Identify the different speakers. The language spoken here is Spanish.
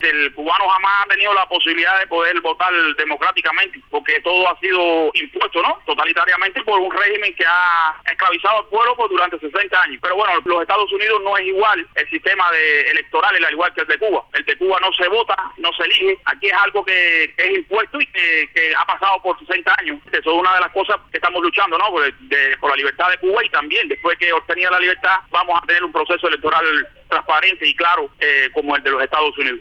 Speaker 1: El cubano jamás ha tenido la posibilidad de poder votar democráticamente, porque todo ha sido impuesto, ¿no? Totalitariamente por un régimen que ha esclavizado al pueblo por durante 60 años. Pero bueno, los Estados Unidos no es igual el sistema de electoral, es igual que el de Cuba. El de Cuba no se vota, no se elige. Aquí es algo que, es impuesto y que, ha pasado por 60 años. Eso es una de las cosas que estamos luchando, ¿no? Por, por la libertad de Cuba y también después que obtenía la libertad vamos a tener un proceso electoral transparente y claro eh, como el de los Estados Unidos.